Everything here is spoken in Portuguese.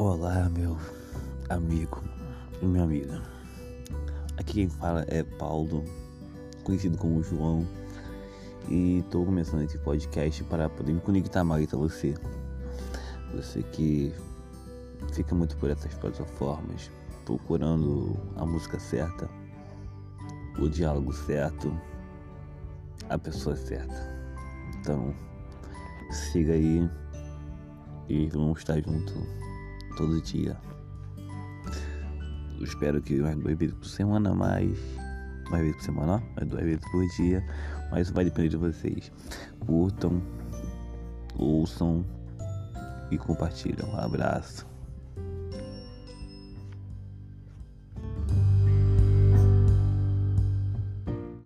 Olá, meu amigo e minha amiga. Aqui quem fala é Paulo, conhecido como João, e estou começando esse podcast para poder me conectar mais a você. Você que fica muito por essas plataformas, procurando a música certa, o diálogo certo, a pessoa certa. Então, siga aí e vamos estar juntos todo dia. Eu espero que mais duas vezes por semana, mais. Mais vezes por semana, ó, mais duas vezes por dia. Mas isso vai depender de vocês. Curtam, ouçam e compartilham. Um abraço.